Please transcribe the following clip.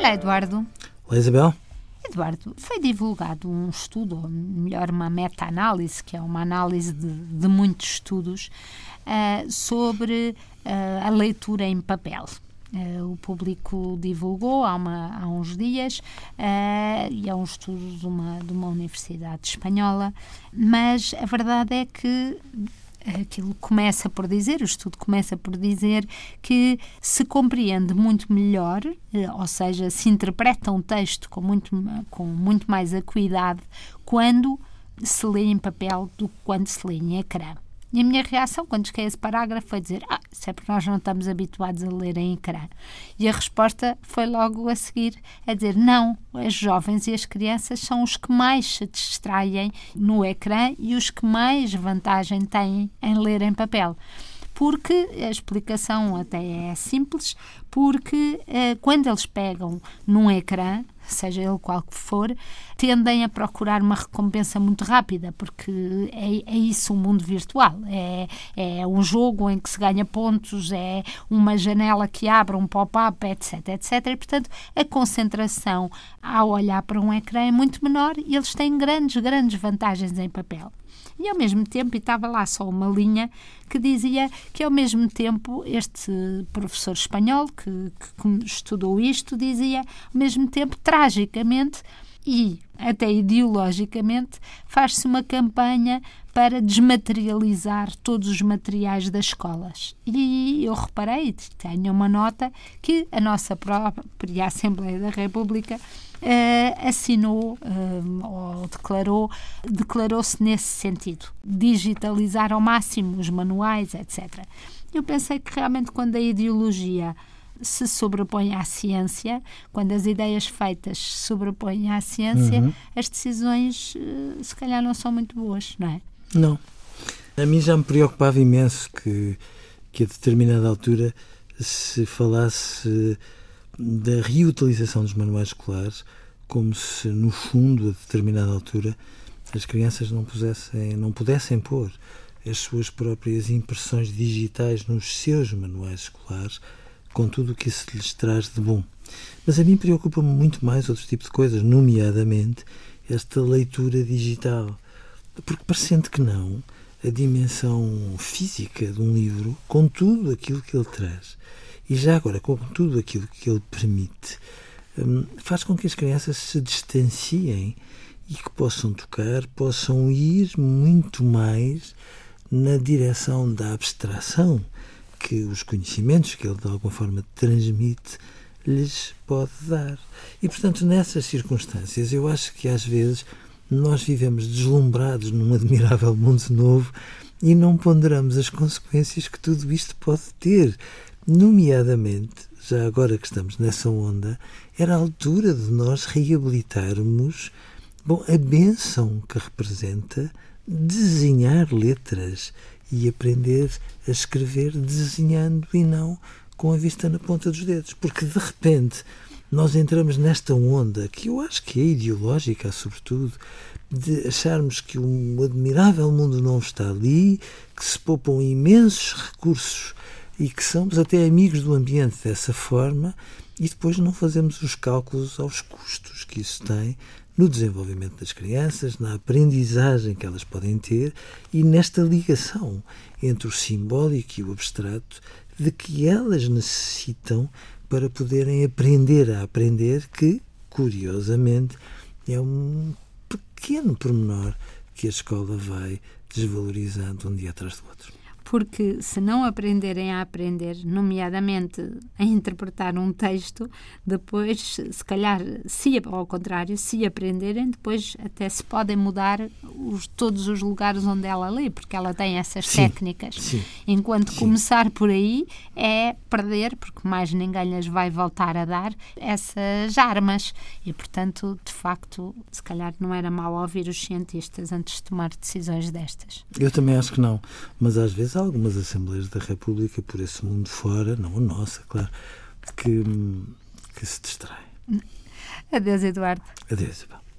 Olá, Eduardo. Olá, Isabel. Eduardo, foi divulgado um estudo, ou melhor, uma meta-análise, que é uma análise de, de muitos estudos, uh, sobre uh, a leitura em papel. Uh, o público divulgou há, uma, há uns dias e é um estudo de uma, de uma universidade espanhola, mas a verdade é que aquilo começa por dizer, o estudo começa por dizer que se compreende muito melhor, eh, ou seja, se interpreta um texto com muito, com muito mais acuidade quando se lê em papel do que quando se lê em ecrã. E a minha reação, quando cheguei a esse parágrafo, foi dizer: Ah, isso é porque nós não estamos habituados a ler em ecrã. E a resposta foi logo a seguir: a dizer, não, as jovens e as crianças são os que mais se distraem no ecrã e os que mais vantagem têm em ler em papel porque a explicação até é simples, porque eh, quando eles pegam num ecrã, seja ele qual que for, tendem a procurar uma recompensa muito rápida, porque é, é isso o mundo virtual. É, é um jogo em que se ganha pontos, é uma janela que abre, um pop-up, etc, etc. E, portanto, a concentração ao olhar para um ecrã é muito menor e eles têm grandes, grandes vantagens em papel. E ao mesmo tempo, e estava lá só uma linha que dizia que ao mesmo tempo este professor espanhol que, que estudou isto dizia, ao mesmo tempo, tragicamente e até ideologicamente, faz-se uma campanha para desmaterializar todos os materiais das escolas. E eu reparei, tenho uma nota, que a nossa própria Assembleia da República uh, assinou uh, ou declarou, declarou-se nesse sentido, digitalizar ao máximo os manuais, etc. Eu pensei que realmente quando a ideologia se sobrepõe à ciência, quando as ideias feitas se sobrepõem à ciência, uhum. as decisões uh, se calhar não são muito boas, não é? Não. A mim já me preocupava imenso que, que a determinada altura se falasse da reutilização dos manuais escolares como se, no fundo, a determinada altura, as crianças não, pusessem, não pudessem pôr as suas próprias impressões digitais nos seus manuais escolares, com tudo o que isso lhes traz de bom. Mas a mim preocupa-me muito mais outro tipo de coisas, nomeadamente esta leitura digital. Porque, parecendo que não, a dimensão física de um livro, com tudo aquilo que ele traz, e já agora com tudo aquilo que ele permite, hum, faz com que as crianças se distanciem e que possam tocar, possam ir muito mais na direção da abstração que os conhecimentos que ele de alguma forma transmite lhes pode dar. E portanto, nessas circunstâncias, eu acho que às vezes nós vivemos deslumbrados num admirável mundo novo e não ponderamos as consequências que tudo isto pode ter. Nomeadamente, já agora que estamos nessa onda, era a altura de nós reabilitarmos bom, a benção que representa desenhar letras e aprender a escrever desenhando e não com a vista na ponta dos dedos. Porque de repente nós entramos nesta onda que eu acho que é ideológica, sobretudo, de acharmos que um admirável mundo não está ali, que se poupam imensos recursos e que somos até amigos do ambiente dessa forma e depois não fazemos os cálculos aos custos que isso tem no desenvolvimento das crianças, na aprendizagem que elas podem ter e nesta ligação entre o simbólico e o abstrato de que elas necessitam para poderem aprender a aprender, que, curiosamente, é um pequeno pormenor que a escola vai desvalorizando um dia atrás do outro porque se não aprenderem a aprender, nomeadamente a interpretar um texto, depois, se calhar, se ao contrário, se aprenderem, depois até se podem mudar os, todos os lugares onde ela lê, porque ela tem essas sim, técnicas. Sim, Enquanto sim. começar por aí é perder, porque mais ninguém lhes vai voltar a dar essas armas. E, portanto, de facto, se calhar não era mal ouvir os cientistas antes de tomar decisões destas. Eu também acho que não, mas às vezes algumas Assembleias da República por esse mundo fora, não a nossa, claro, que, que se distraem. Adeus, Eduardo. Adeus, Isabel.